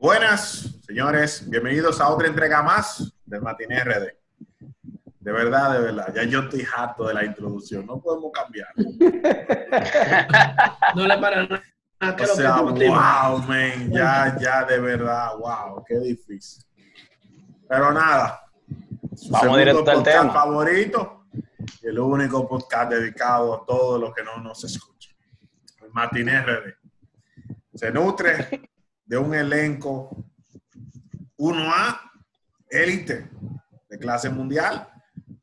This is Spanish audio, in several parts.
Buenas, señores. Bienvenidos a otra entrega más del Matiné RD. De verdad, de verdad. Ya yo estoy harto de la introducción. No podemos cambiar. No le para nada. O sea, wow, man. Ya, ya, de verdad. Wow, qué difícil. Pero nada. Su Vamos directo al tema. favorito y el único podcast dedicado a todos los que no nos escuchan. El Matiné RD. Se nutre de un elenco 1A, élite, de clase mundial,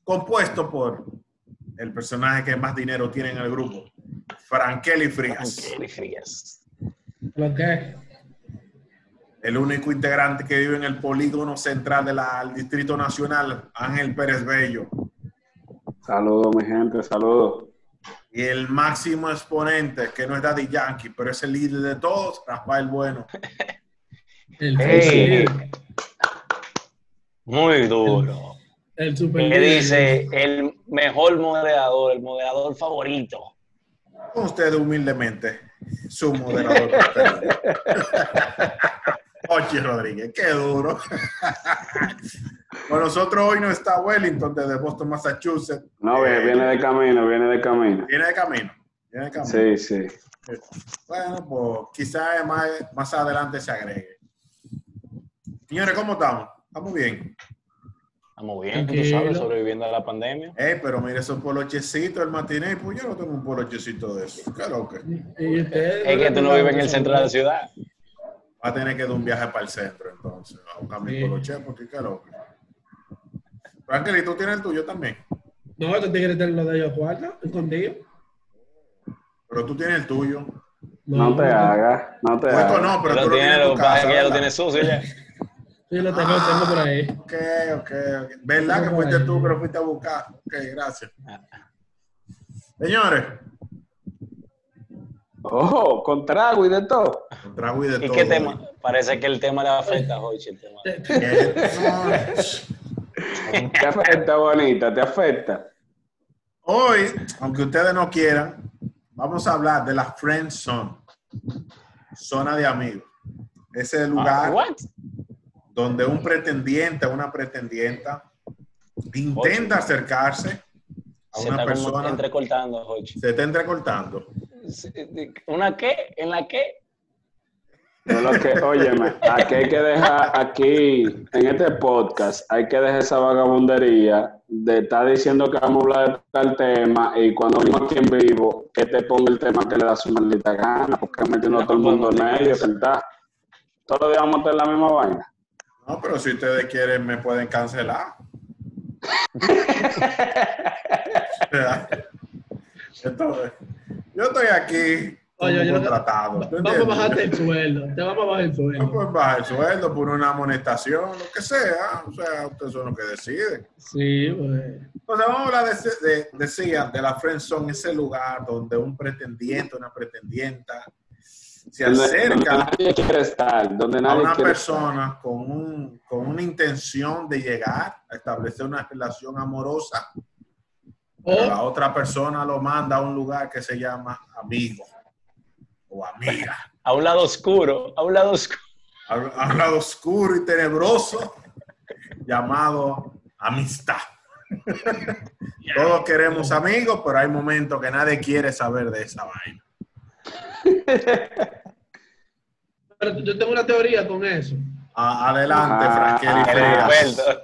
compuesto por el personaje que más dinero tiene en el grupo, Frankeli Frías. Kelly Frías. ¿Lo qué? El único integrante que vive en el polígono central del Distrito Nacional, Ángel Pérez Bello. Saludos, mi gente, saludos. Y el máximo exponente, que no es Daddy Yankee, pero es el líder de todos, Rafael Bueno. El, Muy duro. el super ¿Qué dice el mejor moderador, el moderador favorito? Con ustedes humildemente, su moderador. Ochi Rodríguez, qué duro. Con nosotros hoy no está Wellington desde Boston, Massachusetts. No, Eh, viene de camino, viene de camino. Viene de camino. Viene de camino. Sí, sí. Bueno, pues quizás más, más adelante se agregue. Señores, ¿cómo estamos? Estamos bien. Estamos bien, tú sabes, sobreviviendo a la pandemia. Eh, pero mire esos polochecitos, el matiné, pues yo no tengo un polochecito de eso. ¿Qué lo que? Es que tú no vives en el centro de la ciudad. Va a tener que dar un viaje para el centro, entonces, a buscar mi Sí. poloche, porque qué lo que. Franklin, ¿tú tienes el tuyo también? No, estos tigres tienen lo de ellos cuarta, escondido. Pero tú tienes el tuyo. No te hagas, no te hagas. no, pero tú lo tiene, tienes en lo tu que pasa es casa. que ya lo ¿verdad? tiene sucio ya. Sí, lo tengo, lo tengo por ahí. Ok, ok, ok. ¿Verdad que fuiste tú que lo fuiste a buscar? Ok, gracias. Señores, Ojo, con trago y de todo. con trago y de ¿Y todo. qué tema? Parece que el tema le afecta a Hochi, el tema. Te afecta, bonita, te afecta. Hoy, aunque ustedes no quieran, vamos a hablar de la Friend Zone, zona de amigos. Ese Ah, lugar what? donde un pretendiente o una pretendienta intenta acercarse a Se una está como persona, entrecortando, se está entrecortando. ¿Una qué? ¿En la qué? Yo lo que, óyeme, aquí hay que dejar, aquí, en este podcast, hay que dejar esa vagabundería de estar diciendo que vamos a hablar de tal tema y cuando venimos aquí en vivo, que te ponga el tema que le da su maldita gana, porque metiendo a todo el mundo en medio, está. Todos los días vamos a tener la misma vaina. No, pero si ustedes quieren, me pueden cancelar. Entonces, yo estoy aquí Oye, que- contratado. ¿tú Vamos a bajarte el sueldo. Te vamos a bajar el No sueldo. pueden bajar el sueldo por una amonestación, lo que sea. O sea, ustedes son los que deciden. Sí, pues. Entonces, vamos a hablar de, de, decía, de la friendzone, ese lugar donde un pretendiente, una pretendienta se Donde, donde acerca nadie quiere estar, donde a nadie una quiere persona con, un, con una intención de llegar a establecer una relación amorosa, pero la otra persona lo manda a un lugar que se llama amigo o amiga. A un lado oscuro, a un lado oscuro. a a un lado oscuro y tenebroso llamado amistad. Todos queremos amigos, pero hay momentos que nadie quiere saber de esa vaina. pero yo tengo una teoría con eso. A- adelante, Ah, Frankelly El Frías. experto.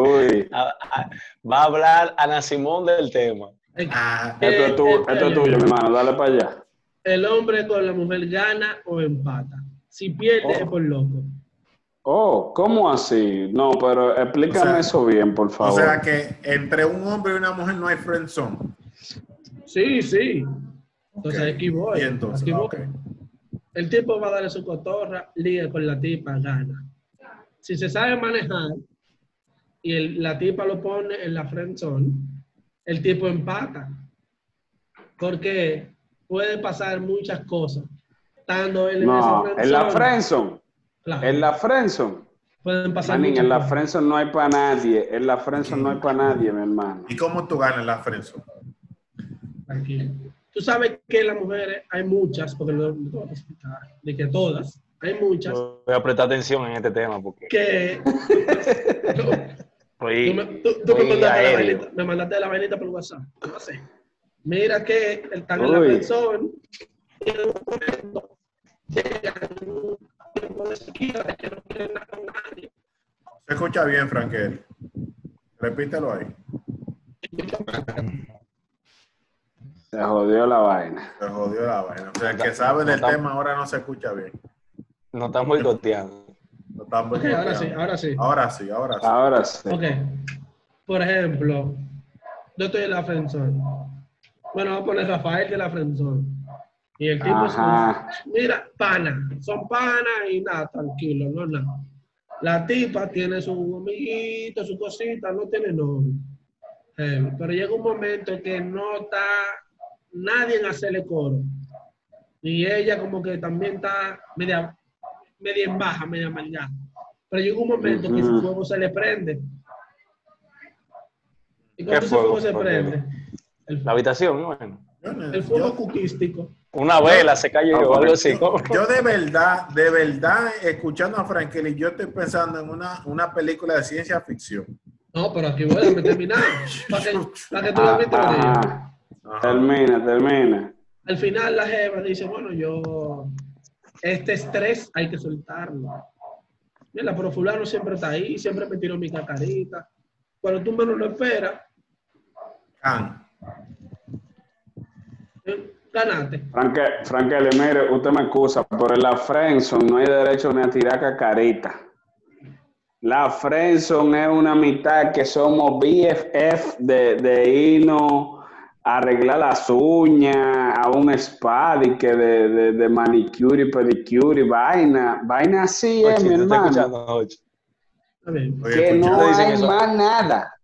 Uy, A- a- Va a hablar Ana Simón del tema. Ah, esto es, tu- Eh, esto es eh, tuyo, mi hermano, dale para allá. El hombre con la mujer gana o empata. Si pierde Oh. es por loco. Oh, ¿cómo así? No, pero explícame O sea- eso bien, por o favor. sea que entre un hombre y una mujer no hay friendzone. Sí, sí. Entonces Ok. aquí voy. Y entonces, aquí voy. El tipo va a darle su cotorra, liga con la tipa, gana. Si se sabe manejar y el- la tipa lo pone en la friendzone, el tipo empata. Porque puede pasar muchas cosas. Estando en No, en la claro, en la friendzone. pueden pasar Manín, muchas en la cosas. friendzone no hay para nadie, en la friendzone no hay para nadie, mi hermano. ¿Y cómo tú ganas la friendzone? Tranquilo. Tú sabes que las mujeres hay muchas, porque no, no te voy a explicar, de que todas, hay muchas Voy a prestar atención en este tema porque que tú, tú- tú me mandaste la aéreo. vainita, me mandaste la vainita por WhatsApp. No sé. Mira que están en la persona y en un momento llegan un tiempo de sequía de que no quieren nada con nadie. Se escucha bien, Frankel. Repítelo ahí. Se jodió la vaina. Se jodió la vaina. O sea, el que sabe del tema ahora no se escucha bien. No están boicoteando. No están Ok, ahora sí, ahora sí. Ahora sí, ahora sí. Ahora sí. Ok. Por ejemplo, yo estoy en la friendzone. Bueno, vamos a poner Rafael de la friendzone. Y el tipo Ajá. es, mira, pana, son pana y nada, tranquilo, no nada. La tipa tiene su amiguito, su cosita, no tiene novio. Eh, pero llega un momento que no está nadie en hacerle coro. Y ella como que también está media, media en baja, media maldad. Pero llega un momento que su fuego se le prende. ¿Y ¿Qué cuando ese fuego? fuego se prende? El, La habitación, bueno. Yo, no- el fuego yo- cuquístico. Una vela se cayó o algo así. ¿cómo? yo de verdad, de verdad, escuchando a Frankel, yo estoy pensando en una, una película de ciencia ficción. No, pero aquí voy a terminar. Para que, para que tú. Ajá. Termina, termina. Al final la jeva dice, bueno, yo, este estrés hay que soltarlo. Mira, pero fulano siempre está ahí, siempre me tiró mi cacarita. Cuando tú menos lo esperas, Can. Ganaste. Franque, Frankel, mire, usted me excusa, pero en la Friendzone no hay derecho ni a tirar cacarita. La Friendzone es una mitad que somos BFF de, de irnos a arreglar las uñas, a un spa de, de, de manicure y pedicure y vaina. Vaina así es, mi ¿te estás hermano. Que escucha. no hay eso. más nada.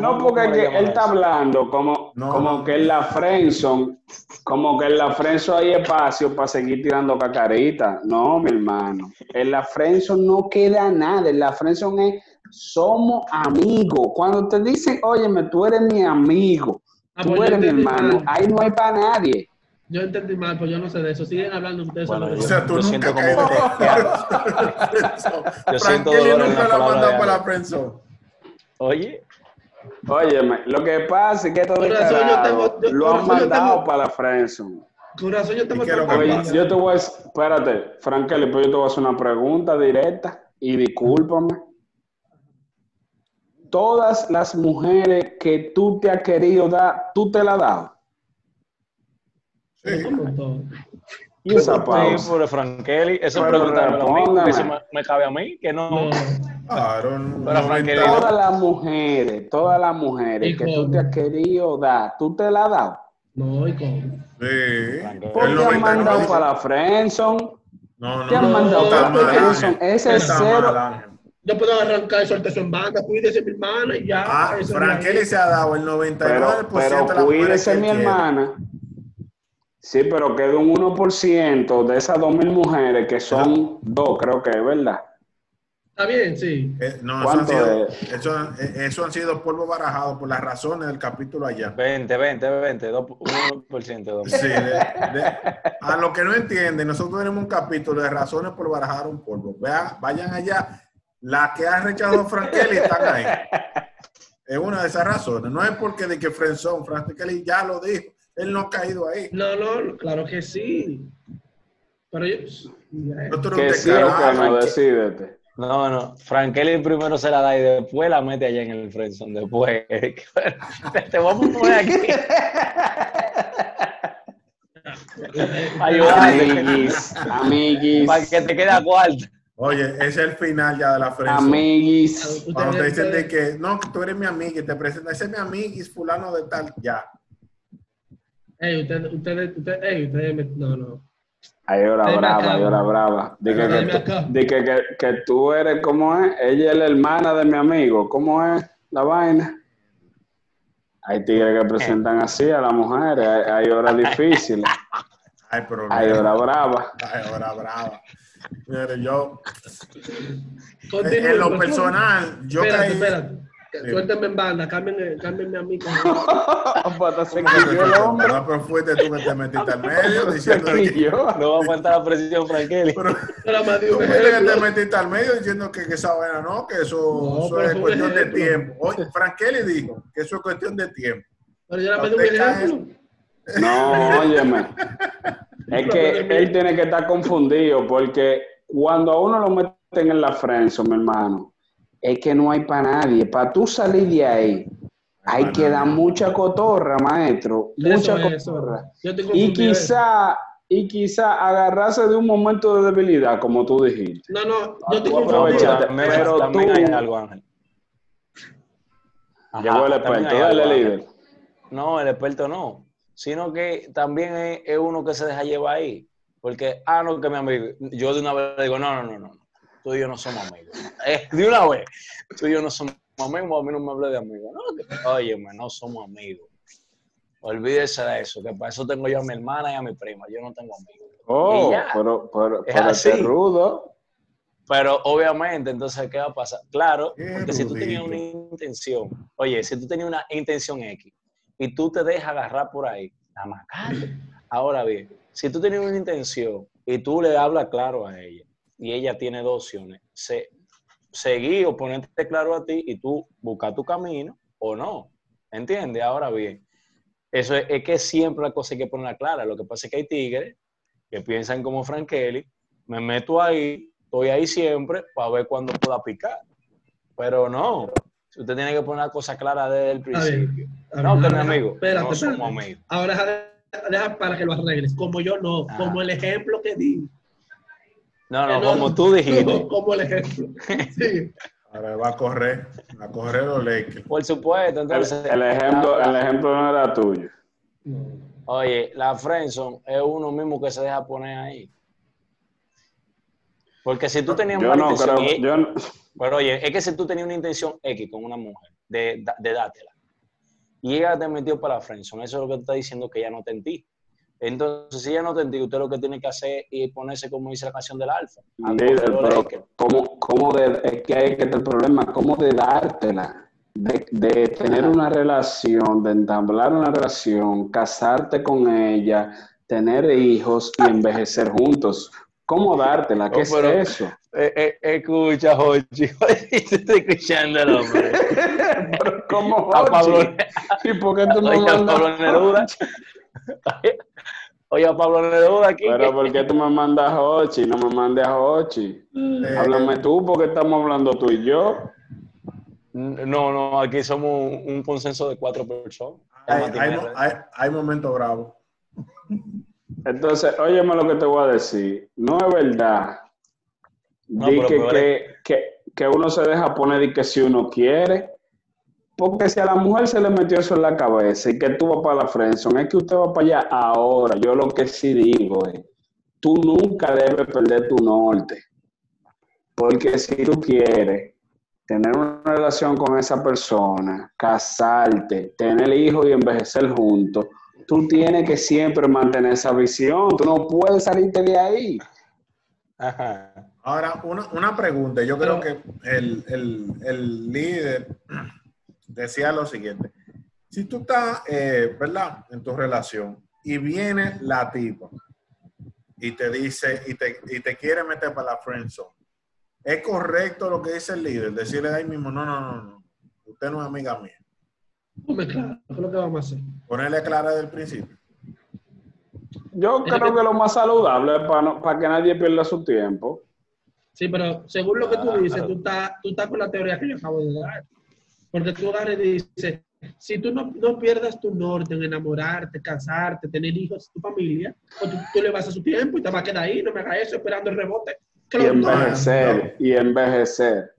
No, ¿cómo porque que él está hablando como, No, como no. que en la Friendzone, como que en la Friendzone hay espacio para seguir tirando cacarita. No, mi hermano. En la Friendzone no queda nada. En la Friendzone es somos amigos. Cuando te dicen, óyeme, tú eres mi amigo, Ah, tú pues yo eres mi hermano, mal. ahí no hay para nadie. Yo entendí mal, pues yo no sé de eso. Siguen hablando ustedes Bueno, sobre O yo- sea, tú yo nunca siento como caído Yo siento dolor en nunca la palabra de para la. Oye, Óyeme, lo que pasa es que descarados tengo- yo- lo han mandado tengo- para la Friendzone. Con razón yo tengo ¿Y qué es lo tanta que Oye, yo te voy a... Espérate, Frankel, pero yo te voy a hacer una pregunta directa y discúlpame. Todas las mujeres que tú te has querido dar, tú te la has dado. Sí. Y esa sí, pausa. pobre Frankeli, eso Pero a mí, porque eso me, me cabe a mí, que no. No. Claro, no- Pero Todas las mujeres, todas las mujeres ¿Y que tú te has querido dar, tú te la has dado. No, y cómo. Sí. ¿Por El qué han 99 mandado para la Friendzone? No, no, Te han no, mandado para. Friendzone. Ese es cero. Yo puedo arrancar y soltar eso en banda. Cuídese, mi hermana, y ya. Ah, Frankeli se ha dado el Pero, 99% pero de las mujeres cuídese, mi hermana. Sí, pero queda un 1% de esas 2.000 mujeres que son dos, creo que es verdad. Está bien, sí. Eh, no, eso han, ¿Cuánto sido, eso, eh, eso han sido polvo barajado por las razones del capítulo allá. 20, 20, 20, 2, 1%. dos. Sí, de- de- a lo que no entienden, nosotros tenemos un capítulo de razones por barajar un polvo. Vean, vayan allá. Las que ha rechazado Frankeli están ahí. Es una de esas razones. No es porque de que Frenzón, Frankeli ya lo dijo. Él no ha caído ahí. No, no, claro que sí. Pero yo. Nosotros Que un sí o que descarado. no, decídete. No, no, Frankeli primero se la da y después la mete allá en el friendzone. Después, te vamos a poner aquí. Ayúdate, Amiguis, amiguis, para que te quede a cuarto. Oye, ese es el final ya de la Frenzón. amiguis. Cuando te dicen de que, no, que tú eres mi amiga y te presentan, ese es mi es fulano de tal, ya. Ey, ustedes, ustedes, ustedes, ey, ustedes, me- no, no. Ay, hora brava, ay, hora brava. Dije que, di que, que, que tú eres, ¿cómo es? Ella es la hermana de mi amigo. ¿Cómo es la vaina? Hay tigres que presentan así a las mujeres. Hay, hay horas difíciles. Ay, pero Hay horas bravas. Ay, hora brava. Mire, yo, Continúe, en lo personal, yo espérate, caí, espérate. Suéltenme en banda, cámbienme, cámbienme a mí. se ¿Cómo que cayó el hombre. No, pero fuiste tú que te metiste al medio diciendo que. No va a faltar la presión, Frankeli. pero de tú fuiste que te metiste al medio diciendo que, que esa vaina no, que eso, No, eso pero es cuestión de tiempo. Oye, Frankeli dijo que eso es cuestión de tiempo. Pero yo más de un ejemplo. No, óyeme. Es que él tiene que estar confundido porque cuando a uno lo meten en la friendzone, mi hermano, es que no hay para nadie. Para tú salir de ahí, hay que dar mucha cotorra, maestro. Mucha Eso es, eso cotorra. Yo Y quizá, y quizá agarrarse de un momento de debilidad, como tú dijiste. No, no, yo estoy Tú confundido. aprovechate. pero también tú- hay algo, Ángel. Ajá, Llegó el experto, dale líder. No, el experto no. Sino que también es, es uno que se deja llevar ahí. Porque, ah, no, que mi amigo. Yo de una vez le digo, no, no, no, no. Tú y yo no somos amigos. Eh, de una vez. Tú y yo no somos amigos. A mí no me hables de amigos. No, óyeme, no somos amigos. Olvídese de eso. Que para eso tengo yo a mi hermana y a mi prima. Yo no tengo amigos. Oh, pero, pero, Es pero así. este rudo. Pero obviamente, entonces, ¿qué va a pasar? Claro, Qué porque si tú tenías una intención, oye, si tú tenías una intención X y tú te dejas agarrar por ahí, nada más cállate. Ahora bien, si tú tenías una intención y tú le hablas claro a ella y ella tiene dos opciones, se, seguir o ponerte claro a ti y tú buscar tu camino o no. ¿Entiendes? Ahora bien, eso es, es que siempre la cosa hay que ponerla clara. Lo que pasa es que hay tigres que piensan como Frank Kelly, me meto ahí, estoy ahí siempre para ver cuándo pueda picar. Pero no, usted tiene que poner la cosa clara desde el principio. A No, que mi deja- amigo, espérate, no somos espérate. amigos. Ahora deja, deja para que lo arregles. Como yo no, Ah. como el ejemplo que di. No, no, como tú dijiste. no, como el ejemplo. Sí. Ahora va a correr, va a correr los Lakers. Por supuesto, El, entonces. el ejemplo, el ejemplo no era tuyo. Oye, la Friendzone es uno mismo que se deja poner ahí. Porque si tú tenías Yo no intención, creo, y- yo no- pero oye, es que si tú tenías una intención X con una mujer, de, de dátela, y ella te metió para la friendzone, eso es lo que te está diciendo que ella no te entiende. Entonces, si ella no te entiende, usted lo que tiene que hacer es ponerse como dice la canción del alfa. líder, pero. ¿cómo, cómo de, es que hay que el problema, cómo de dártela, de, de tener una relación, de entablar una relación, casarte con ella, tener hijos y envejecer juntos. ¿Cómo dártela? ¿Qué No, es eso? Eh, eh, escucha, Jochi. Te estoy escuchando el hombre. Pero ¿Cómo, Jochi? ¿Y por qué tú a mandas? Pablo Neruda. Oye, a Pablo Neruda aquí. Pero ¿por qué tú me mandas a Hochi? No me mandes a Hochi. Eh, Háblame tú porque estamos hablando tú y yo. No, no, aquí somos un, un consenso de cuatro personas. hay, Martín hay, R. hay, hay momentos bravos. Entonces, óyeme lo que te voy a decir. No es verdad. No, Di que, que, que uno se deja poner y que si uno quiere. Porque si a la mujer se le metió eso en la cabeza y que tú vas para la friendzone, es que usted va para allá ahora. Yo lo que sí digo es, tú nunca debes perder tu norte. Porque si tú quieres tener una relación con esa persona, casarte, tener hijos y envejecer juntos, tú tienes que siempre mantener esa visión. Tú no puedes salirte de ahí. Ajá. Ahora, una, una pregunta. Yo creo que el, el, el líder decía lo siguiente. Si tú estás, eh, ¿verdad? En tu relación y viene la tipa y te dice, y te, y te quiere meter para la friendzone, ¿es correcto lo que dice el líder? Decirle ahí mismo, no, no, no, no. Usted no es amiga mía. Hombre, claro, ¿qué es lo que vamos a hacer? Ponerle clara desde el principio. Yo creo que lo más saludable es para, no- para que nadie pierda su tiempo. Sí, pero según lo que tú Claro. dices, tú estás, tú estás con la teoría que yo acabo de dar. Porque tú agarras y dices, si tú no, no pierdas tu norte en enamorarte, casarte, tener hijos, tu familia, pues tú, tú le vas a su tiempo y te vas a quedar ahí, no me hagas eso, esperando el rebote. Y Claro, no, envejecer, y envejecer.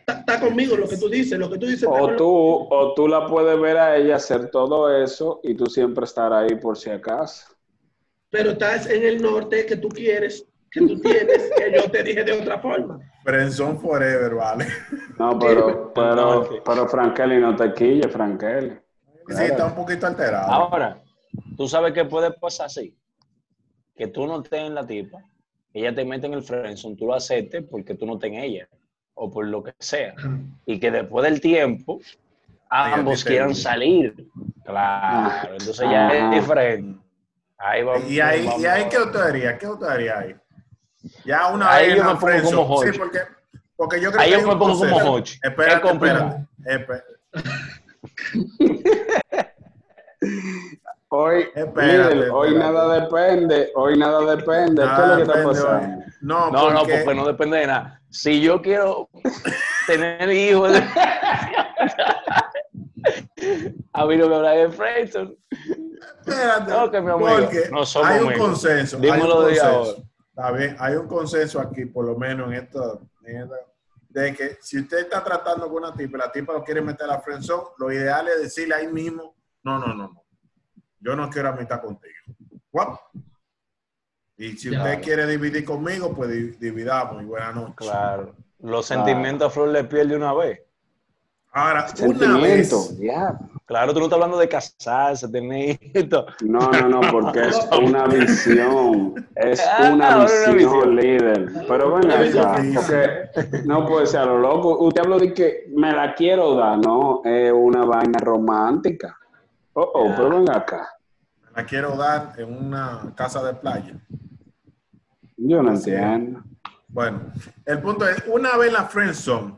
Está, está conmigo lo que tú dices, lo que tú dices. O tú, o tú la puedes ver a ella hacer todo eso y tú siempre estar ahí por si acaso. Pero estás en el norte que tú quieres, que tú tienes, que yo te dije de otra forma. Friendzone forever, ¿vale? No, pero, pero, pero Frankeli no te quille, Frankeli. Sí, está un poquito alterado. Ahora, tú sabes que puede pasar así. Que tú no estés en la tipa, ella te mete en el friendzone, tú lo aceptes porque tú no estés en ella. o por lo que sea, y que después del tiempo ambos quieran salir. Claro, entonces ya es diferente. Ahí vamos. Y ahí, vamos. y ahí ¿qué usted haría? ¿Qué usted haría ahí? Ya una Ahí vez yo me pongo como. Sí, porque, porque yo creo Ahí que yo me un pongo como. Espérate, Es complicado. espérate, Hoy, Espérate, líder, hoy espérate. nada depende, hoy nada depende. ¿Qué es lo que está pasando? No, No, no, porque, no depende de nada. Si yo quiero tener hijos, a mí no me habla de espérate, No, que mi amigo, porque no somos hay un amigos. consenso. hay Dímelo de ahora. Está bien, hay un consenso aquí, por lo menos en esto, en esta- de que si usted está tratando con una tipa y la tipa lo quiere meter a la friendzone, lo ideal es decirle ahí mismo, no, no, no, no, yo no quiero amistad contigo. What? Y si Ya. usted quiere dividir conmigo, pues di- dividamos y buenas noches. Claro. Los sentimientos a flor le piel de una vez. Ahora, una Sentimiento, vez, ya. Claro, tú no estás hablando de casarse, tener esto. No, no, no, porque es una visión. Es Ah, una una visión, líder. Pero acá, visión. porque no puede ser a lo loco. Usted habló de que me la quiero dar, ¿no? Es una vaina romántica. Oh, oh, Ya. pero ven acá. la quiero dar en una casa de playa. Yo no Así es. entiendo. Bueno, el punto es, una vez la friendzone,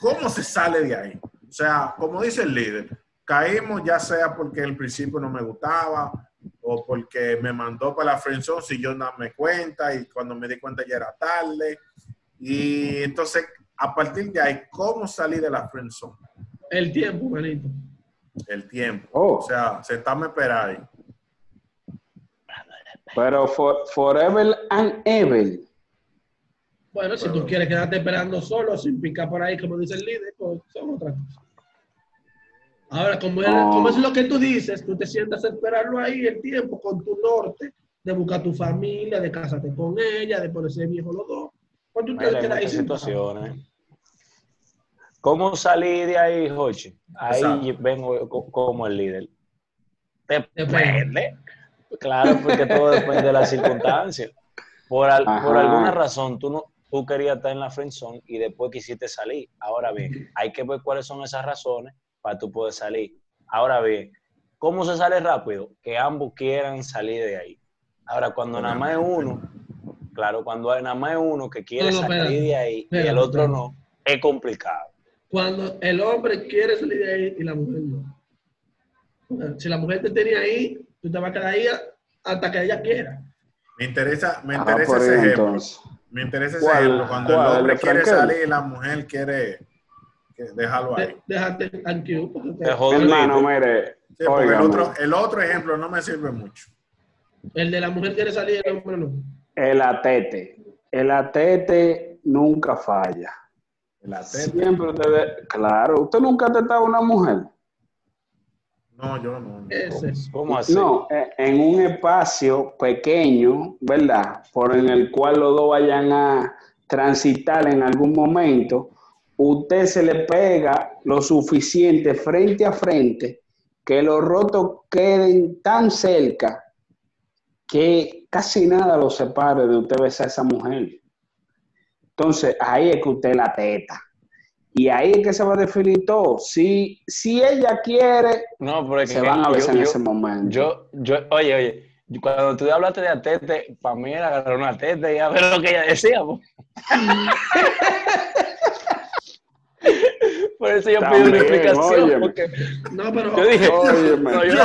¿cómo se sale de ahí? O sea, como dice el líder, caímos ya sea porque el principio no me gustaba o porque me mandó para la friendzone si yo no me cuenta y cuando me di cuenta ya era tarde. Y entonces, a partir de ahí, ¿cómo salí de la friendzone? El tiempo, manito. El tiempo. Oh. O sea, sentarme a esperar ahí. Pero for- forever and ever. Bueno, si tú quieres quedarte esperando solo, sin picar por ahí, como dice el líder, pues son otras cosas. Ahora, como, es- No. como es lo que tú dices, tú te sientas a esperarlo ahí el tiempo con tu norte, de buscar tu familia, de casarte con ella, de ponerse viejo los dos. Pues tú te quedas ahí muchas sin nada. situaciones. ¿Cómo salí de ahí, Jochi? Ahí Exacto. vengo co- como el líder. Depende. Depende. Claro, porque todo depende de las circunstancias. Por, al- por alguna razón, tú, no, tú querías estar en la friendzone y después quisiste salir. Ahora bien, hay que ver cuáles son esas razones para tú poder salir. Ahora bien, ¿cómo se sale rápido? Que ambos quieran salir de ahí. Ahora, cuando nada más es uno, claro, cuando hay nada más es uno que quiere No, no, salir espérate. de ahí y el otro espérate. no, es complicado. Cuando el hombre quiere salir de ahí y la mujer no. Si la mujer te tenía ahí, tú te vas a quedar ahí hasta que ella quiera. Me interesa, me Ah, interesa ese ejemplo. entonces. Me interesa ese ejemplo. Cuando ¿Cuál? el ¿El hombre quiere Frankel? salir y la mujer quiere que dejarlo ahí. Déjate jodí. Hermano, mire. Sí, el otro, el otro ejemplo no me sirve mucho. El de la mujer quiere salir, el hombre no. el atete. El atete nunca falla. El atete. Siempre usted, claro, usted nunca ha tratado a una mujer. No, yo no. Ese. ¿Cómo así? No, eh, en un espacio pequeño, ¿verdad? Por en el cual los dos vayan a transitar en algún momento, usted se le pega lo suficiente frente a frente que los rotos queden tan cerca que casi nada los separe de usted besar a esa mujer. Entonces, ahí es que usted la teta. Y ahí es que se va a definir todo. Si, si ella quiere, No, pero es que se van a yo- besar en yo- ese momento. Yo, yo, oye, oye, cuando tú hablaste de atete, para mí era agarrar una teta y a ver lo que ella decía. po. Por eso yo pido una explicación. Porque No, pero. yo dije, Óyeme, no, yo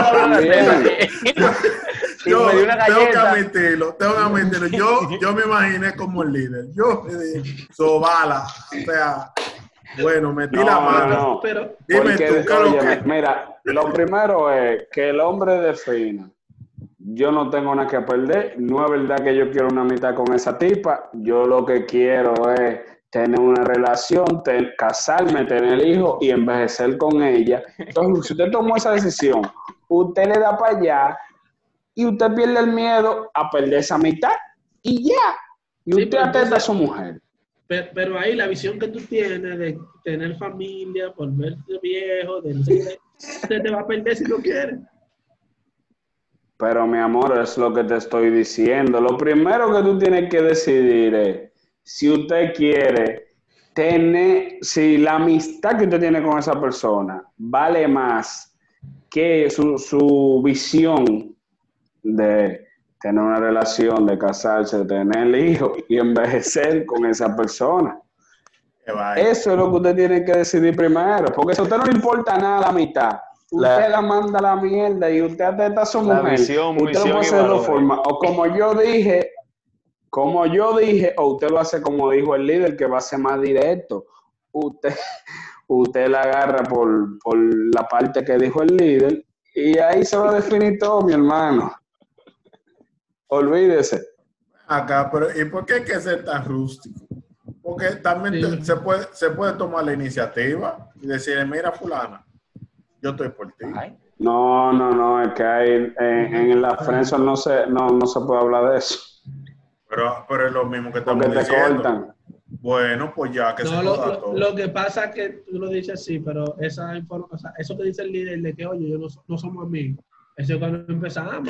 y Yo me una tengo que galleta. admitirlo, tengo que admitirlo. Yo, yo me imaginé como el líder. Yo me dije, sobala. O sea, bueno, metí No, la no, mano. no. pero Dime Porque, tú, ¿qué es lo óyeme, que? mira, lo primero es que el hombre defina. Yo no tengo nada que perder. No es verdad que yo quiero una mitad con esa tipa. Yo lo que quiero es tener una relación, casarme, tener hijos y envejecer con ella. Entonces, si usted tomó esa decisión, usted le da para allá y usted pierde el miedo a perder esa mitad y ya. Y Sí, usted pero atenta a su mujer. Pe- Pero ahí la visión que tú tienes de tener familia, volverte viejo, de no sé se te va a perder si no quieres. Pero mi amor, es lo que te estoy diciendo. Lo primero que tú tienes que decidir es si usted quiere tener, si la amistad que usted tiene con esa persona vale más que su, su visión de tener una relación, de casarse, de tener hijos y envejecer con esa persona. Eso es lo que usted tiene que decidir primero, porque si a usted no le importa nada la mitad, usted la manda a la mierda y usted atenta a su La mujer. visión, usted lo misión puede y hacer de dos formas, o como yo dije, como yo dije, o usted lo hace como dijo el líder, que va a ser más directo. Usted, usted la agarra por, por la parte que dijo el líder y ahí se va a definir todo, mi hermano. Olvídese. Acá, pero ¿y por qué hay que ser tan rústico? Porque también Sí. te- se, puede, se puede tomar la iniciativa y decir, mira fulana, yo estoy por ti. Ay, No, no, no, es que hay, en, en la Friendzone no se, no, no se puede hablar de eso, Pero, pero es lo mismo que estamos porque te diciendo. cortan. Bueno, pues ya que No, se lo, lo- todo. lo que pasa es que tú lo dices así, pero esa o sea, eso que dice el líder de que, oye, yo no, no somos amigos, eso es cuando empezamos,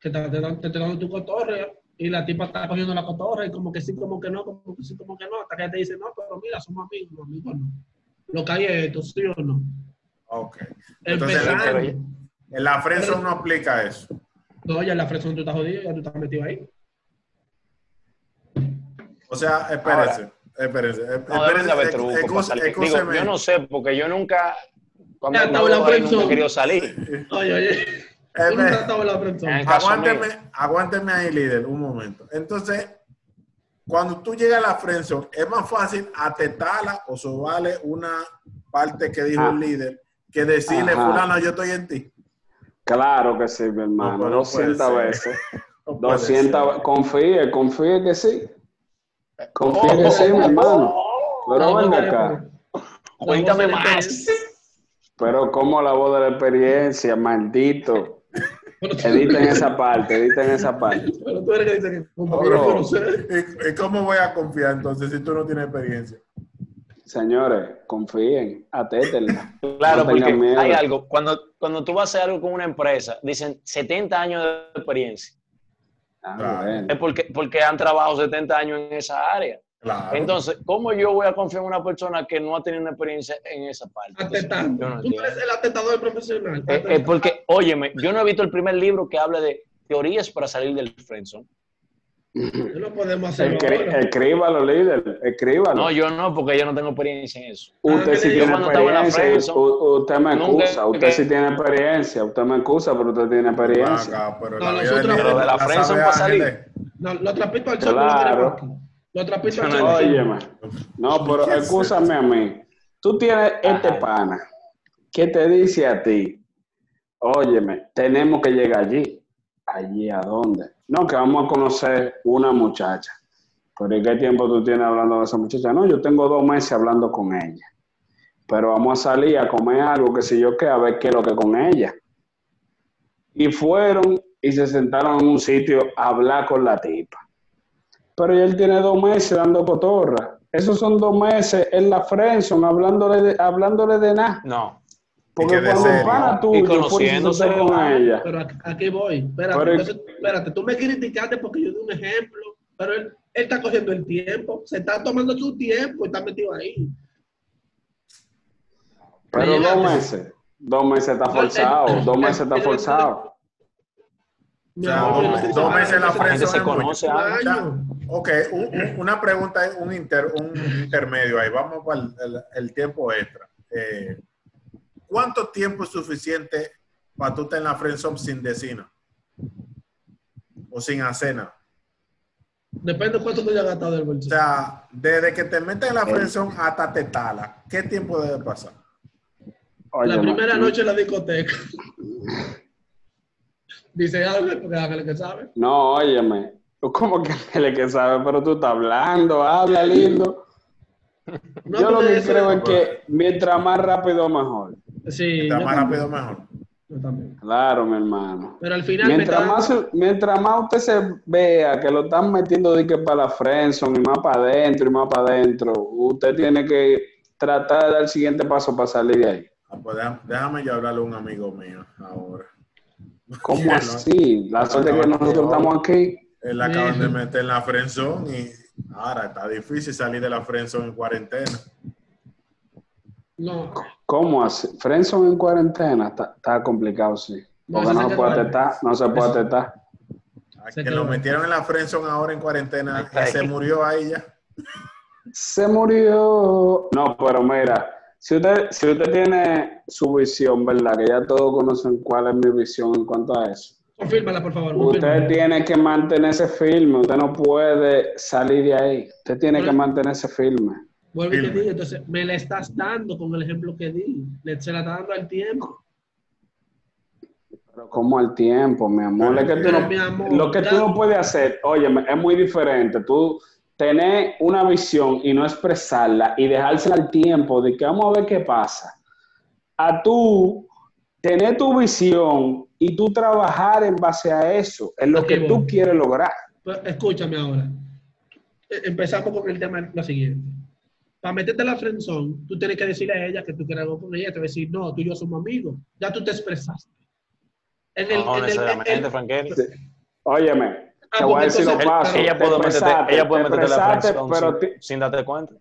que te, te, te, te dan tu cotorre y la tipa está cogiendo la cotorra y como que sí, como que no, como que sí, como que no, hasta que te dice, no, pero mira, somos amigos, no, amigos no. Lo que hay es esto, sí o no. Ok. Entonces, Empezando. en la friendzone no aplica eso. No, ya en la fresa tú estás jodido, ya tú estás metido ahí. O sea, espérese. Espérese. no haber espérese. Digo, excúseme. yo no sé, porque yo nunca, cuando Ya estaba en la ahí, nunca he querido salir. Oye, oye, caso Aguánteme, aguánteme ahí, líder, un momento. Entonces, cuando tú llegas a la friendzone, es más fácil atetarla o sobarle una parte que dijo Ah. el líder que decirle, Ajá. fulano, yo estoy en ti. Claro que sí, mi hermano, No, pero no puede 200 ser. veces. No puede 200, ser. confíe, confíe que sí. Confíe Oh, mi hermano. Pero La voz venga de la- acá. Cuéntame voz de la- más. Pero como la voz de la experiencia, maldito. Pero Editen esa parte, editen esa parte. Pero tú eres que que No. ¿Y, y cómo voy a confiar entonces si tú no tienes experiencia? Señores, confíen, atétenla. Claro, No porque miedo. hay algo, cuando, cuando tú vas a hacer algo con una empresa, dicen 70 años de experiencia. Ah, Claro. Es porque, porque han trabajado 70 años en esa área. Claro. Entonces, ¿cómo yo voy a confiar en una persona que no ha tenido una experiencia en esa parte? Entonces, no Tú eres el atetador profesional. Eh, eh, porque, óyeme, yo no he visto el primer libro que habla de teorías para salir del friendzone. No podemos hacerlo Escri- ahora. escríbalo, líder, escríbalo. No, yo no, porque yo no tengo experiencia en eso. Usted Ah, sí tiene experiencia, usted me excusa, usted sí tiene experiencia, usted me excusa, pero usted tiene experiencia. Pero de la sabe para salir. No, lo trapito al sol lo Claro. tenemos aquí. Lo trapito al sol. no pero ¿Qué es escúchame a mí. Tú tienes este pana que te dice a ti, óyeme, tenemos que llegar allí. ¿Allí a dónde? No, que vamos a conocer una muchacha. ¿Pero qué tiempo tú tienes hablando de esa muchacha? No, yo tengo dos meses hablando con ella. Pero vamos a salir a comer algo, que si yo qué, a ver qué es lo que con ella. Y fueron y se sentaron en un sitio a hablar con la tipa. Pero él tiene dos meses dando cotorra. Esos son dos meses en la friendzone hablándole hablándole de nada. No. Porque que de cuando un serio. pana Y tuyo conociéndose, con ella. Pero aquí, aquí voy. Espérate, Pero- entonces, espérate, tú me criticaste porque yo di un ejemplo, pero él, él está cogiendo el tiempo, se está tomando su tiempo y está metido ahí. Pero dos meses. Dos meses está forzado. el- Dos meses está el- forzado. Dos no meses- dos la gente se conoce. Ok, un- un- una pregunta, un, inter- un intermedio ahí. Vamos para el, el- el tiempo extra. Eh, ¿Cuánto tiempo es suficiente para tú estar en la friendzone sin decir nada? O sin hacer nada? Depende de cuánto tú hayas gastado del O bolsillo. sea, desde que te metes en la friendzone hasta te tala, ¿qué tiempo debe pasar? Oye, la primera Martín. noche en la discoteca. Dice Ángel, porque Ángel es que sabe. No, óyeme. Tú como que él que sabe, pero tú estás hablando, habla lindo. No, yo lo porque que creo es que mientras más rápido, mejor. Sí, Está más también, rápido, mejor. yo también. Claro, mi hermano. Pero al final Mientras está- más, mientras más usted se vea que lo están metiendo de que para la friendzone y más para adentro y más para adentro, usted tiene que tratar de dar el siguiente paso para salir de ahí. Ah, pues déjame, déjame yo hablarle a un amigo mío ahora. ¿Cómo así? La suerte que no, nosotros no. estamos aquí. Él la acaban de meter en la friendzone y Ahora está difícil salir de la friendzone en cuarentena. No, ¿Cómo así? Friendzone en cuarentena está, está complicado, sí. No, Porque no, se puede testar, no se puede testar. A Se que lo metieron en la friendzone ahora en cuarentena, que se murió ahí ya. Se murió. No, pero mira, si usted, si usted tiene su visión, ¿verdad? Que ya todos conocen cuál es mi visión en cuanto a eso. confírmala, por favor. Usted confírmala. tiene que mantenerse firme, usted no puede salir de ahí. Usted tiene que Pero- mantenerse firme. Vuelvo y te Firme. digo, entonces me la estás dando con el ejemplo que di. Le, se la está dando al tiempo. Pero como al tiempo, mi amor, es que tú Pero, no, mi amor, lo que ya- tú no puedes hacer, oye, es muy diferente. Tú tener una visión y no expresarla y dejársela al tiempo de que vamos a ver qué pasa. A tú tener tu visión y tú trabajar en base a eso, en lo que tú bueno. quieres lograr. Pues, escúchame ahora. Eh, Empezamos con el tema lo siguiente. Para meterte la friendzone, tú tienes que decirle a ella que tú quieres algo con ella. Te va a decir, no, tú y yo somos amigos. Ya tú te expresaste. En el, No, en el-. Óyeme, Ah, te voy a decir los pasos. Ella puede meterte, ella puede te meterte la pero sin, darte cuenta.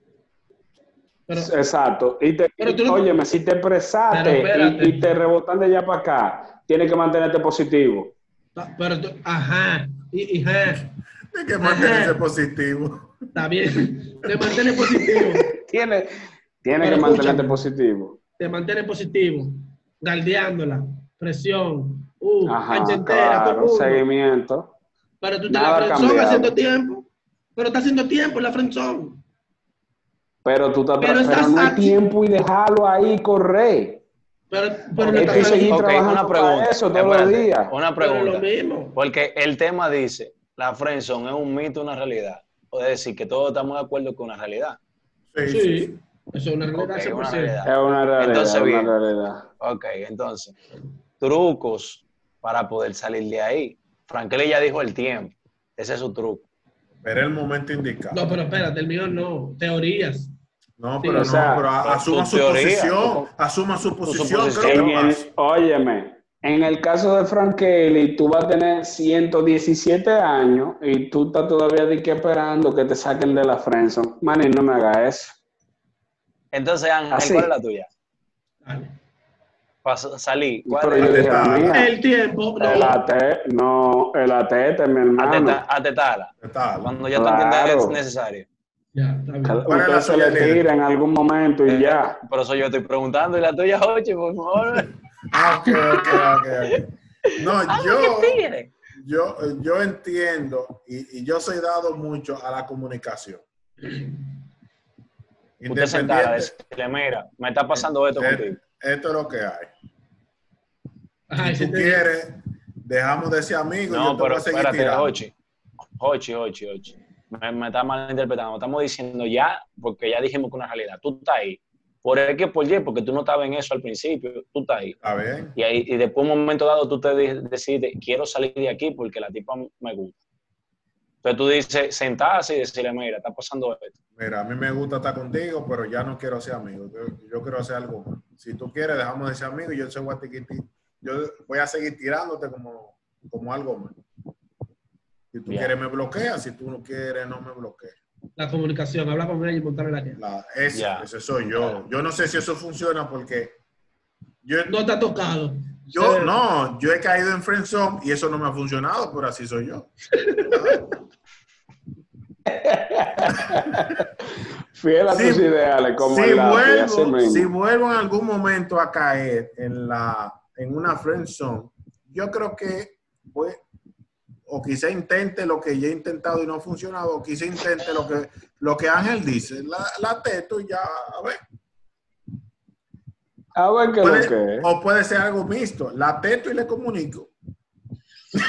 pero, Exacto. Y te, Pero tú no- óyeme, si te expresaste y te rebotan de allá para acá, tienes que mantenerte positivo. pero tú, ajá, y, y, ajá, Hay que mantenerse Ajá. positivo. está bien. Te mantiene positivo. Tienes, tienes Pero que mantenerte positivo. Te mantiene positivo. Galdeándola. Presión. Uh, Ajá, cancha entera, claro, seguimiento. Pero tú Nada la friendzone cambiado. haciendo tiempo. Pero está haciendo tiempo en la friendzone. Pero tú estás Pero pero estás no hay tiempo y dejarlo ahí correr. Pero, pero no Es está que seguir ok, trabajando una pregunta. eso todos los días. Una pero pregunta. lo mismo. Porque el tema dice, la friendzone es un mito, una realidad. O decir que todos estamos de acuerdo con una realidad. Sí, sí, eso es una realidad. Ok, 100%. una realidad. Es una realidad, Entonces, es una bien. realidad. Ok, entonces, trucos para poder salir de ahí. Frankelli ya dijo el tiempo. Ese es su truco. Pero el momento indicado. No, pero espérate, el mío no. Teorías. No, Sí, pero o no, sea, pero asuma su teoría, posición. Asuma su posición. óyeme, en el caso de Frank Kelly, tú vas a tener 117 años y tú estás todavía de que esperando que te saquen de la friendzone. Manny, no me hagas eso. Entonces, Ángel, Así. ¿cuál es la tuya? Dale. Para salir. ¿Cuál Pero es yo. El tiempo. No. El AT, no, el AT, mi hermano. Ateta- Atetala. Cuando ya tú Claro. entiendes es necesario. Ya, está bien. ¿Cuál es la Usted se tuya, le tira en algún momento y ya. Por eso yo estoy preguntando. ¿Y la tuya, Ochi, por favor? Ah, ok, ok, ok, ok. No, yo, yo, yo entiendo y, y yo soy dado mucho a la comunicación. Usted sentada, Independiente, decirle, mira, me está pasando esto eh, contigo. esto es lo que hay. Si tú te- quieres, dejamos de ser amigos y yo No, te voy pero a seguir espérate, tirando. Ochi. Ochi, Ochi, Ochi. Me, me está malinterpretando. Estamos diciendo ya, porque ya dijimos que una realidad. Tú estás ahí. Por el que por Y, porque tú no estabas en eso al principio. Tú estás ahí. Y, ahí, y después, un momento dado, tú te de- decides, quiero salir de aquí porque la tipa me gusta. Entonces tú dices, sentarse y decirle, mira, está pasando esto. Mira, a mí me gusta estar contigo, pero ya no quiero ser amigo. Yo, yo quiero hacer algo más. Si tú quieres, dejamos de ser amigos. Yo soy. Yo voy a seguir tirándote como, como algo más. Si tú quieres, me bloqueas. Si tú no quieres, no me bloqueas. La comunicación, habla con ella y montarle la que. La, ese, ese soy yo. Yo no sé si eso funciona porque yo, No te ha tocado. yo Sí. no, yo he caído en friendzone y eso no me ha funcionado, pero así soy yo. Fiel a tus ideales, como si vuelvo, si vuelvo en algún momento a caer en la en una friend zone, yo creo que voy, o quizá intente lo que ya he intentado y no ha funcionado, o quizá intente lo que lo que Ángel dice, la, la teto y ya, a ver. A ver qué Puede- lo que es. o puede ser algo mixto, la teto y le comunico.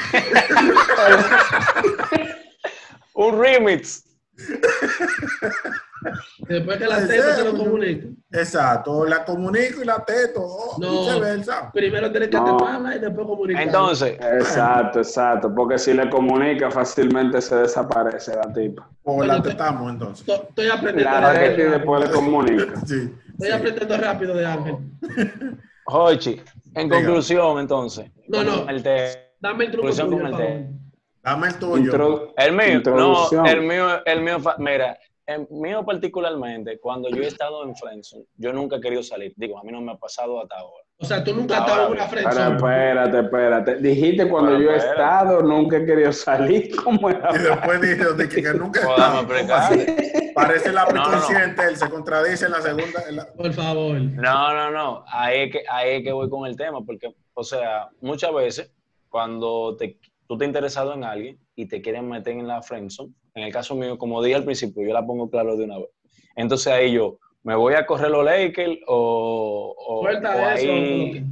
Un remix. Después que la ser, se lo ¿no? comunica. Exacto, la comunico y la teto, o No. viceversa. Primero tienes que No. teparla y después comunicar. Entonces, Exacto, exacto. Porque si le comunica, fácilmente se desaparece la tipa. O Bueno, la te- tetamos entonces. To- Estoy aprendiendo, La teta y rápido. después le comunica. Sí. Estoy sí. aprendiendo rápido de Ángel. Hochi, en Diga. conclusión, entonces. No, no. El te- Dame el truco Conclusión tuyo, con el por favor. té. Dame el tuyo. Intro- El mío, no, el mío, el mío, mira, el mío particularmente, cuando yo he estado en Friendzone, yo nunca he querido salir. Digo, a mí no me ha pasado hasta ahora. O sea, tú nunca has estado en una friendzone. espérate, espérate. Dijiste cuando Pero yo he espérate. estado, nunca he querido salir. ¿Cómo era? Y después de que, que nunca dame explicar. Parece la No, no, no. consciente, él se contradice en la segunda. en la- Por favor. No, no, no. Ahí es, que, ahí es que voy con el tema, porque, o sea, muchas veces cuando te, tú te has interesado en alguien y te quieren meter en la friendzone, en el caso mío, como dije al principio, yo la pongo claro de una vez. Entonces ahí yo, ¿me voy a correr los Lakers o, o, o ahí-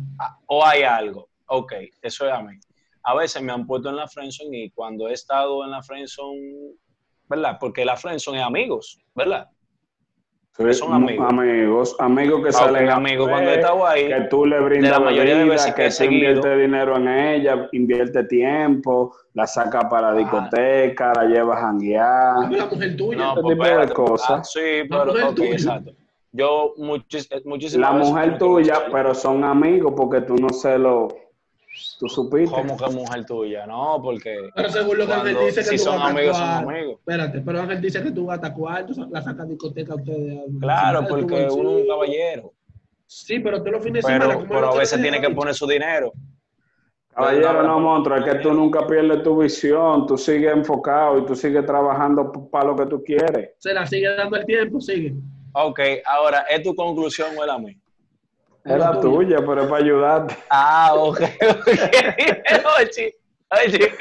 o hay algo? Ok, eso es a mí. A veces me han puesto en la friendzone y cuando he estado en la friendzone, ¿verdad? Porque la friendzone es amigos, ¿verdad? Son amigos. Amigos, amigos que Ah, salen a amigos, beber, cuando he estado ahí, que tú le brindas de la mayoría de veces que que tú seguido. inviertes dinero en ella, invierte tiempo, la saca para la discoteca, la llevas a janguear. La mujer tuya. No, Ese pues tipo de cosas. Ah, sí, pero mujer ok, tuya. exacto. Yo muchis, muchísimas La mujer tuya, pero son amigos porque tú no se lo... Tú supiste. ¿Cómo que mujer tuya? No, porque Pero según lo que Ángel cuando- dice que si tú son gastas amigos, son amigos. Espérate, pero Ángel dice que tú gastas cuarto, la sacas discoteca a ustedes. Claro, porque uno es un caballero. Sí, pero tú los fines de semana. Pero, ¿cómo pero no a veces tiene que poner su dinero. Caballero, no, monstruo, es que tú nunca pierdes tu visión, tú sigues enfocado y tú sigues trabajando para lo que tú quieres. Se la sigue dando el tiempo, sigue. Ok, ahora, ¿es tu conclusión o es la mía? Es la Lo tuya, pero es para ayudarte. Ah, ok, ok. Oye, oye,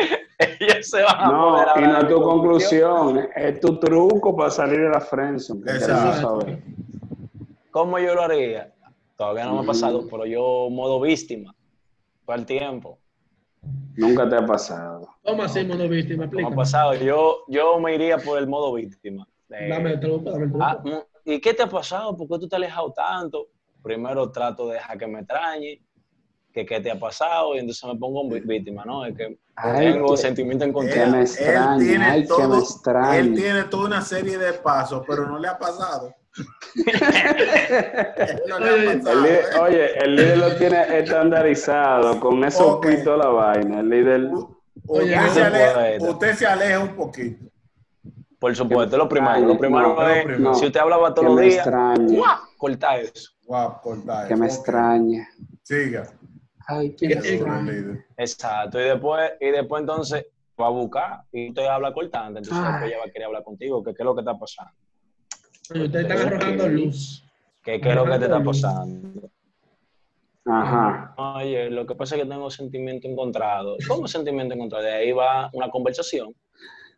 ellos se van a No, a y hablar no es tu conclusión, es tu truco para salir de la friendzone. Exacto. ¿Cómo yo lo haría? Todavía no me ha Ujú. pasado, pero yo modo víctima todo el tiempo. Nunca te ha pasado. ¿Cómo así, mono víctima? No me ha Explícame. pasado. Yo, yo me iría por el modo víctima. Eh, Dame el truco, dame el truco. ah, mm, ¿Y qué te ha pasado? ¿Por qué tú te has alejado tanto? Primero trato de dejar que me extrañe, que qué te ha pasado, y entonces me pongo víctima, ¿no? Es que Ay, tengo que- sentimiento que encontrado. me extraña, ay, que me extraña. él tiene toda una serie de pasos, pero no le ha pasado. no le Oye, ha El líder- ¿eh? oye, el líder lo tiene estandarizado, con eso Ok. pito la vaina. El líder, Oye, Usted, se aleja, puede. usted se aleja un poquito. Por supuesto, lo primero. Lo primero No, es, lo primero. si usted hablaba todos los días, corta eso. Corta que me extraña. Siga. Ay, que ¿Qué- me qué- extraña. líder. Exacto. Y después, y después entonces va a buscar y usted habla cortante. Entonces Ay. después ella va a querer hablar contigo. ¿Qué, qué es lo que está pasando? Oye, ustedes están arrojando luz. ¿Qué, qué es lo que te está pasando? Ajá. Oye, lo que pasa es que tengo sentimiento encontrado. ¿Cómo sentimiento encontrado? De ahí va una conversación,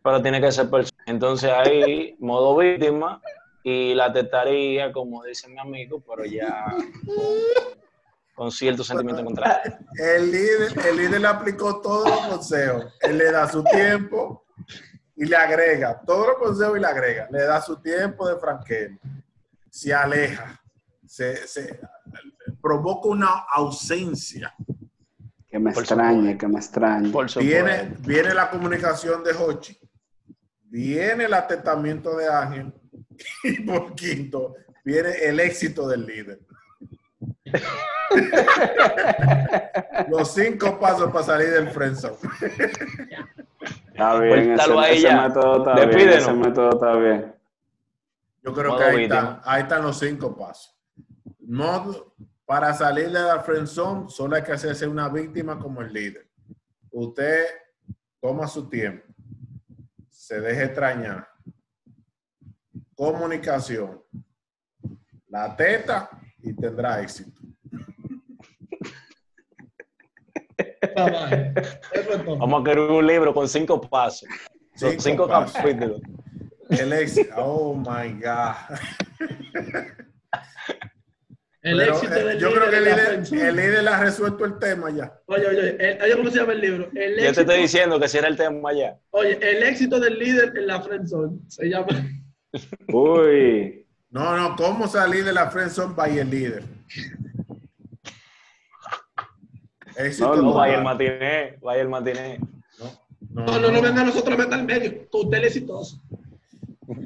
pero tiene que ser personal. Entonces ahí, modo víctima, y la testaría, como dice mi amigo, pero ya con, con cierto sentimiento encontrado. El líder, el líder le aplicó todos los consejos. Él le da su tiempo y le agrega todos los consejos y le agrega. Le da su tiempo de franqueo. Se aleja. Se, se- provoca una ausencia. Que me Por extrañe, que me extrañe. Por Viene, viene la comunicación de Hochi. Viene el atentamiento de Ángel. Y por quinto, viene el éxito del líder. Los cinco pasos para salir del friendzone. Está bien, ese, ese método está bien. Despídenos. Ese método está bien. Yo creo Modo que ahí están, ahí están los cinco pasos. Modo, para salir de la friendzone, solo hay que hacerse una víctima como el líder. Usted toma su tiempo, se deje extrañar. Comunicación. La teta y tendrá éxito. Vamos a querer un libro con cinco pasos. Son Cinco cinco pasos. capítulos. El éxito. Oh my God. El Pero, éxito eh, del yo creo que el líder, el líder le ha resuelto el tema ya. Oye, oye, el- oye, ¿cómo se llama el libro? El Yo te éxito, estoy diciendo que si era el tema ya. Oye, el éxito del líder en la friendzone se llama. Uy, No, no, ¿cómo salir de la friendzone by el líder? Éxito No, No, no, vaya el matiné, vaya el matiné. No, No, no, no venga a nosotros a meter al medio. Que usted es exitoso.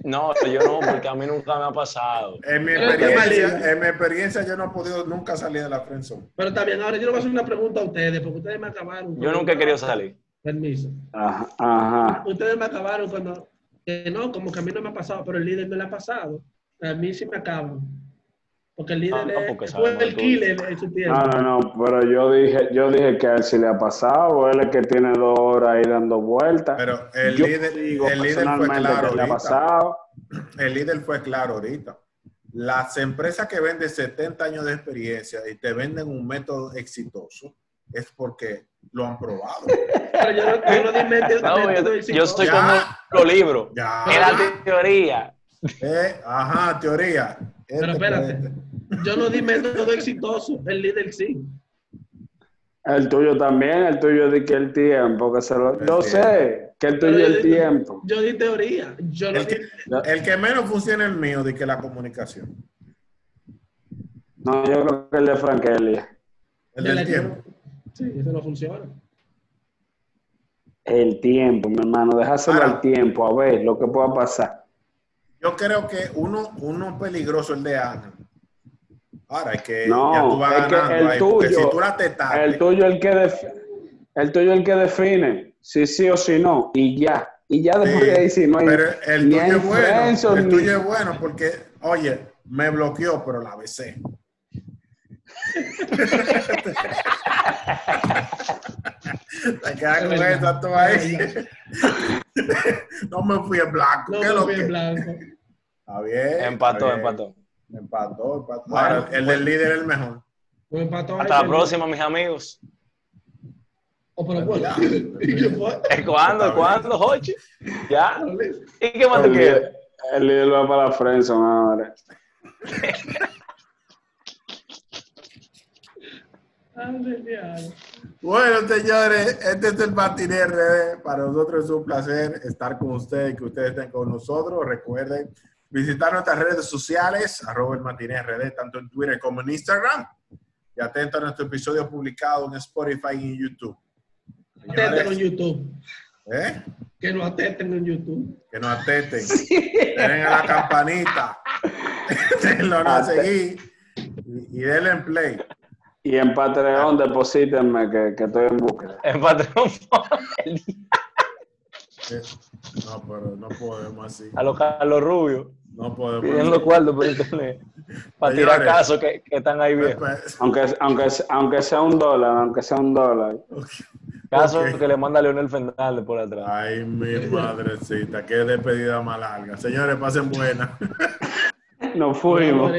No, yo no, porque a mí nunca me ha pasado. En mi experiencia, en mi experiencia yo no he podido nunca salir de la friendzone. Pero también, ahora yo le voy a hacer una pregunta a ustedes, porque ustedes me acabaron. Yo nunca he querido salir. Permiso. Ajá, ajá. Ustedes me acabaron cuando, que no, como que a mí no me ha pasado, pero el líder me lo ha pasado. A mí sí me acaban. Porque el líder Ah, no, es- fue el tú. killer en su tiempo. No, no, no, pero yo dije, yo dije que a él sí le ha pasado, él es que tiene dos horas ahí dando vueltas. Pero el Yo líder, digo el líder fue personalmente claro que le ha pasado. El líder fue claro ahorita. Las empresas que venden 70 años de experiencia y te venden un método exitoso es porque lo han probado. Pero yo no, yo no di método- No, yo, yo Ya. como los libros. Ya. Era teoría. Eh, ajá, teoría. Pero Este espérate, yo no di método exitoso, el líder sí. El tuyo también, el tuyo de que el tiempo, que se lo... El Yo tiempo. sé que el tuyo el di- tiempo. Yo di teoría. Yo no El di, que, el que menos funciona es el mío, de que la comunicación. No, yo creo que el de Frankelia. El el del tiempo. Sí, eso no funciona. El tiempo, mi hermano, déjaselo Ahora. al tiempo, a ver lo que pueda pasar. Yo creo que uno, uno peligroso el de Ana. Ahora es que No, ya tú vas es que ganando el ahí, porque tuyo- si tú la tetaste, El tuyo el que el tuyo el que define si sí o si no y ya. Y ya después Sí, de ahí si no hay pero el tuyo es bueno. El ni- tuyo es bueno porque, oye, me bloqueó, pero la besé. Te quedas con esa tú ahí. no me fui en blanco. No ¿Qué me lo fui que? en blanco. Está bien. Empató, está bien. empató. Empató, empató. Bueno, Ahora, el del líder es el mejor. Me empató Hasta la próxima, mis amigos. Oh, pero bueno. ¿Y qué fue? ¿Cuándo? ¿Cuándo, Jochi? ¿Ya? ¿Y qué más tú el, quieres? líder, el líder va para la friendzone ahora. Ay, del diablo. Bueno, señores, este es el Matiné RD. Para nosotros es un placer estar con ustedes y que ustedes estén con nosotros. Recuerden visitar nuestras redes sociales, arroba el Matiné RD, tanto en Twitter como en Instagram. Y atento a nuestro episodio publicado en Spotify y en YouTube. Atenten en Señores, YouTube. ¿eh? Que no atenten en YouTube. que nos atenten. Denle a la campanita. Denlo a seguir. Y, y denle en play. Y en Patreon deposítenme que, que estoy en búsqueda. En patrón. Eh, No, pero no podemos así. A los Carlos Rubio. No podemos Pidiendo así. cuartos por internet. Para tirar casos que, que están ahí viejos. Aunque, aunque, aunque sea un dólar, aunque sea un dólar. Casos Ok. que le manda Leonel Fernández por atrás. Ay, mi madrecita, qué despedida más larga. Señores, pasen buena. Nos fuimos.